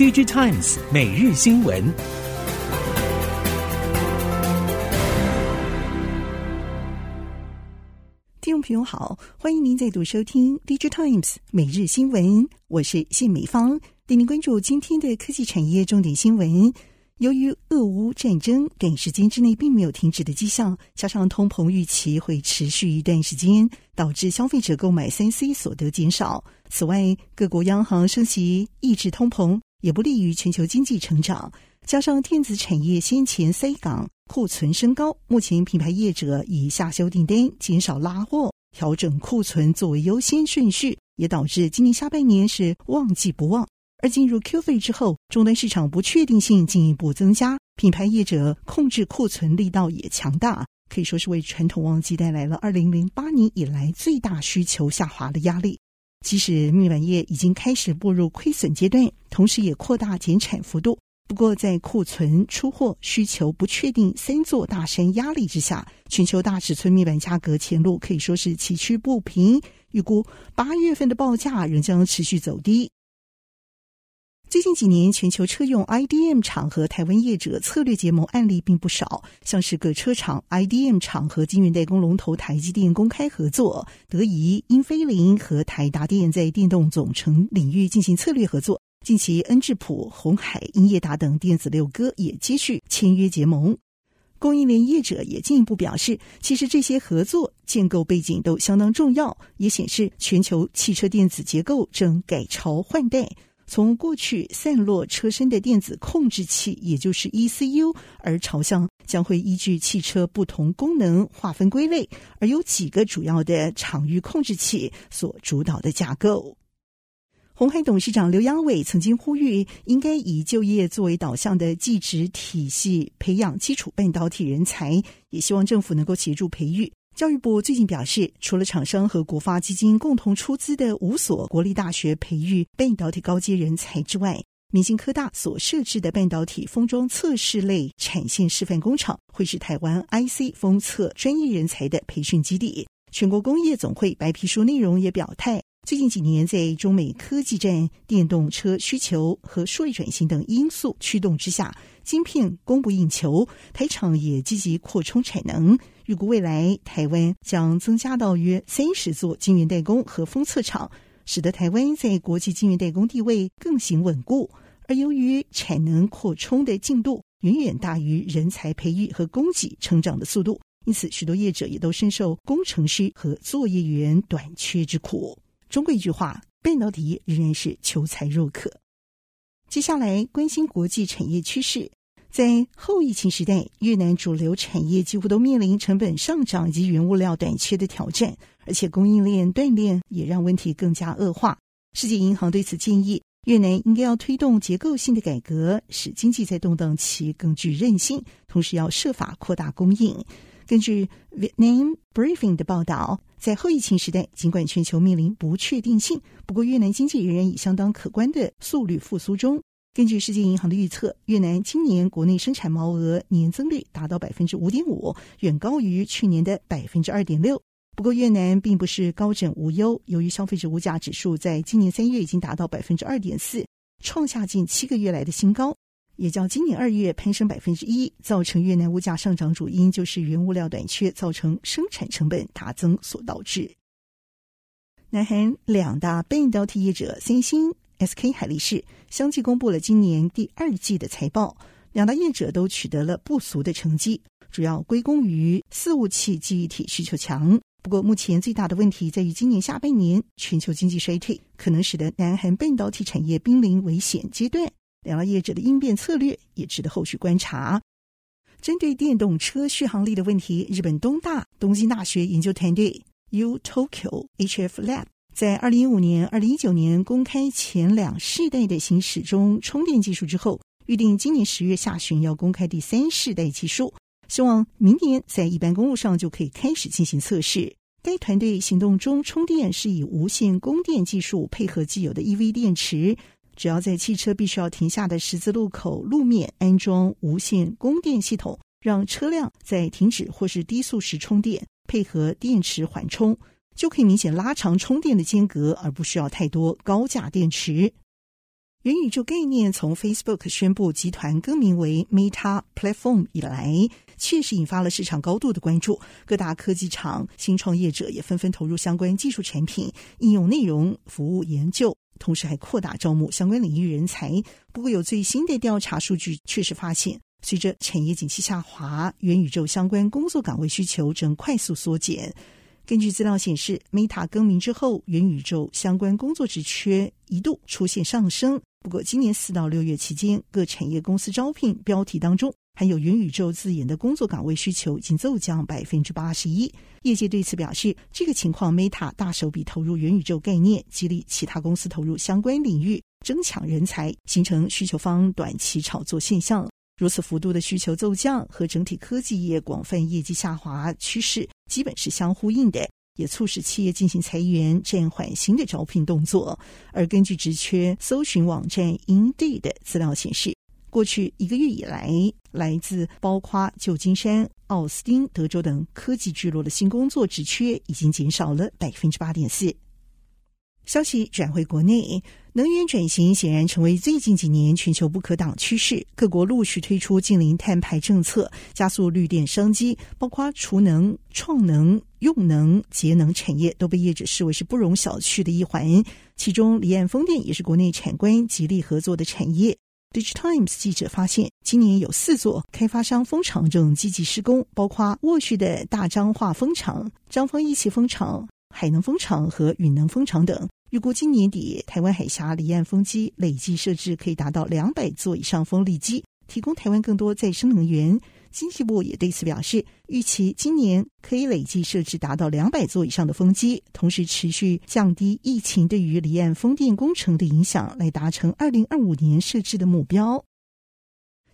DG Times 每日新闻，听众朋友好，欢迎您再度收听 DG Times 每日新闻，我是谢美芳，带您关注今天的科技产业重点新闻。由于俄乌战争短时间之内并没有停止的迹象，加上通膨预期会持续一段时间，导致消费者购买三 C 所得减少。此外，各国央行升息抑制通膨，也不利于全球经济成长。加上电子产业先前塞港库存升高，目前品牌业者以下修订单、减少拉货、调整库存作为优先顺序，也导致今年下半年是旺季不旺。而进入 Q 费之后，终端市场不确定性进一步增加，品牌业者控制库存力道也强大，可以说是为传统旺季带来了二零零八年以来最大需求下滑的压力。即使面板业已经开始步入亏损阶段，同时也扩大减产幅度，不过在库存、出货、需求不确定三座大山压力之下，全球大尺寸面板价格前路可以说是崎岖不平。预估八月份的报价仍将持续走低。最近几年，全球车用 IDM 厂和台湾业者策略结盟案例并不少，像是各车厂 IDM 厂和晶圆代工龙头台积电公开合作，德仪、英飞凌和台达电在电动总成领域进行策略合作。近期，恩智浦、鸿海、英业达等电子六哥也接续签约结盟。供应链业者也进一步表示，其实这些合作建构背景都相当重要，也显示全球汽车电子结构正改朝换代。从过去散落车身的电子控制器，也就是 ECU，而朝向将会依据汽车不同功能划分归类，而有几个主要的场域控制器所主导的架构。鸿海董事长刘扬伟曾经呼吁，应该以就业作为导向的技职体系培养基础半导体人才，也希望政府能够协助培育。教育部最近表示，除了厂商和国发基金共同出资的五所国立大学培育半导体高阶人才之外，明星科大所设置的半导体封装测试类产线示范工厂，会是台湾 IC 封测专业人才的培训基地。全国工业总会白皮书内容也表态。最近几年，在中美科技战、电动车需求和数位转型等因素驱动之下，晶片供不应求，台厂也积极扩充产能。预估未来台湾将增加到约三十座晶圆代工和封测厂，使得台湾在国际晶圆代工地位更形稳固。而由于产能扩充的进度远远大于人才培育和供给成长的速度，因此许多业者也都深受工程师和作业员短缺之苦。中国一句话，半导体仍然是求才若渴。接下来关心国际产业趋势，在后疫情时代，越南主流产业几乎都面临成本上涨以及原物料短缺的挑战，而且供应链断裂也让问题更加恶化。世界银行对此建议，越南应该要推动结构性的改革，使经济在动荡期更具韧性，同时要设法扩大供应。根据 Vietnam Briefing 的报道，在后疫情时代，尽管全球面临不确定性，不过越南经济仍然以相当可观的速率复苏中。根据世界银行的预测，越南今年国内生产毛额年增率达到百分之五点五，远高于去年的百分之二点六。不过，越南并不是高枕无忧，由于消费者物价指数在今年三月已经达到百分之二点四，创下近七个月来的新高。也较今年二月攀升百分之一，造成越南物价上涨主因就是原物料短缺，造成生产成本大增所导致。南韩两大半导体业者三星、SK 海力士相继公布了今年第二季的财报，两大业者都取得了不俗的成绩，主要归功于伺服器记忆体需求强。不过，目前最大的问题在于今年下半年全球经济衰退，可能使得南韩半导体产业濒临危险阶段。两大业者的应变策略也值得后续观察。针对电动车续航力的问题，日本东大东京大学研究团队 U Tokyo HF Lab 在二零一五年、二零一九年公开前两世代的行驶中充电技术之后，预定今年十月下旬要公开第三世代技术，希望明年在一般公路上就可以开始进行测试。该团队行动中充电是以无线供电技术配合既有的 EV 电池。只要在汽车必须要停下的十字路口路面安装无线供电系统，让车辆在停止或是低速时充电，配合电池缓冲，就可以明显拉长充电的间隔，而不需要太多高价电池。元宇宙概念从 Facebook 宣布集团更名为 Meta Platform 以来，确实引发了市场高度的关注。各大科技厂、新创业者也纷纷投入相关技术产品、应用内容、服务研究，同时还扩大招募相关领域人才。不过，有最新的调查数据确实发现，随着产业景气下滑，元宇宙相关工作岗位需求正快速缩减。根据资料显示，Meta 更名之后，元宇宙相关工作职缺一度出现上升。不过，今年四到六月期间，各产业公司招聘标题当中含有“元宇宙”字眼的工作岗位需求已经骤降百分之八十一。业界对此表示，这个情况，Meta 大手笔投入元宇宙概念，激励其他公司投入相关领域，争抢人才，形成需求方短期炒作现象。如此幅度的需求骤降，和整体科技业广泛业绩下滑趋势基本是相呼应的。也促使企业进行裁员、暂缓新的招聘动作。而根据职缺搜寻网站 Indeed 的资料显示，过去一个月以来，来自包括旧金山、奥斯汀、德州等科技聚落的新工作职缺已经减少了百分之八点四。消息转回国内，能源转型显然成为最近几年全球不可挡趋势。各国陆续推出近零碳排政策，加速绿电商机，包括储能、创能、用能、节能产业都被业者视为是不容小觑的一环。其中，离岸风电也是国内产官极力合作的产业。Digitimes 记者发现，今年有四座开发商风场正积极施工，包括沃旭的大彰化风场、彰丰一期风场、海能风场和允能风场等。预估今年底，台湾海峡离岸风机累计设置可以达到两百座以上风力机，提供台湾更多再生能源。经济部也对此表示，预期今年可以累计设置达到两百座以上的风机，同时持续降低疫情对于离岸风电工程的影响，来达成二零二五年设置的目标。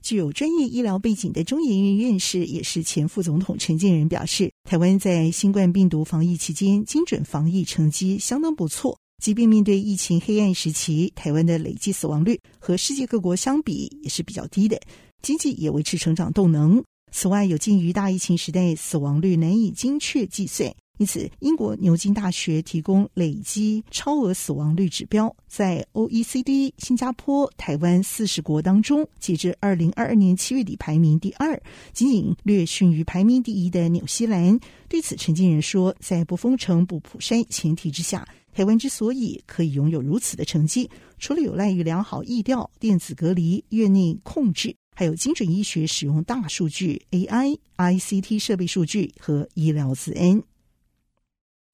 具有专业医疗背景的中研院院士，也是前副总统陈建仁表示，台湾在新冠病毒防疫期间，精准防疫成绩相当不错。即便面对疫情黑暗时期，台湾的累计死亡率和世界各国相比也是比较低的，经济也维持成长动能。此外，有鉴于大疫情时代死亡率难以精确计算，因此英国牛津大学提供累积超额死亡率指标，在 OECD、新加坡、台湾四十国当中，截至二零二二年七月底排名第二，仅仅略逊于排名第一的纽西兰。对此，陈建仁说，在不封城、不普筛前提之下。台湾之所以可以拥有如此的成绩，除了有赖于良好疫调、电子隔离、院内控制，还有精准医学使用大数据、AI、ICT 设备数据和医疗资 n。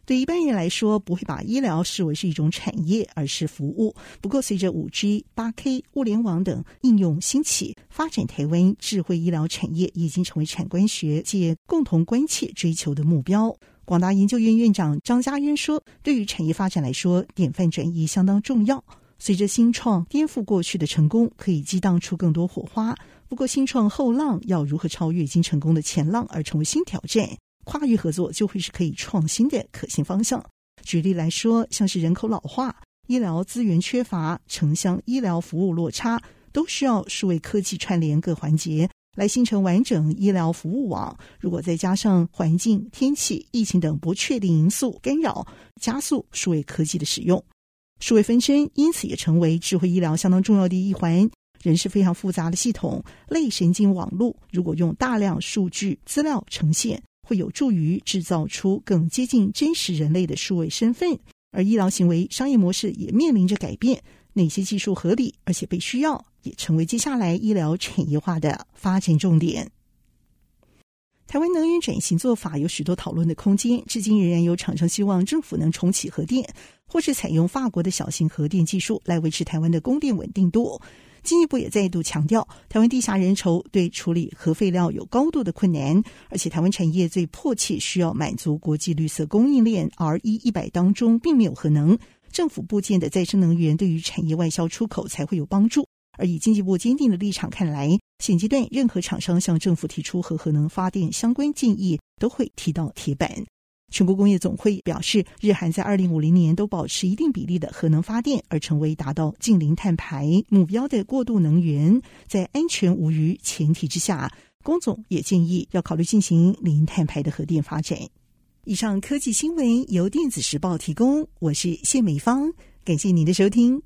对一般人来说，不会把医疗视为是一种产业，而是服务。不过，随着五 G、八 K、物联网等应用兴起，发展台湾智慧医疗产业已经成为产官学界共同关切追求的目标。广达研究院院长张家渊说：“对于产业发展来说，典范转移相当重要。随着新创颠覆过去的成功，可以激荡出更多火花。不过，新创后浪要如何超越已经成功的前浪而成为新挑战？跨域合作就会是可以创新的可行方向。举例来说，像是人口老化、医疗资源缺乏、城乡医疗服务落差，都需要数位科技串联各环节。”来形成完整医疗服务网。如果再加上环境、天气、疫情等不确定因素干扰，加速数位科技的使用，数位分身因此也成为智慧医疗相当重要的一环。人是非常复杂的系统，类神经网络如果用大量数据资料呈现，会有助于制造出更接近真实人类的数位身份。而医疗行为商业模式也面临着改变，哪些技术合理而且被需要？也成为接下来医疗产业化的发展重点。台湾能源转型做法有许多讨论的空间，至今仍然有厂商希望政府能重启核电，或是采用法国的小型核电技术来维持台湾的供电稳定度。经济部也再度强调，台湾地下人稠，对处理核废料有高度的困难，而且台湾产业最迫切需要满足国际绿色供应链 RE 一百当中并没有核能，政府部件的再生能源对于产业外销出口才会有帮助。而以经济部坚定的立场看来，现阶段任何厂商向政府提出和核能发电相关建议，都会踢到铁板。全国工业总会表示，日韩在二零五零年都保持一定比例的核能发电，而成为达到净零碳排目标的过渡能源，在安全无虞前提之下，工总也建议要考虑进行零碳排的核电发展。以上科技新闻由电子时报提供，我是谢美芳，感谢您的收听。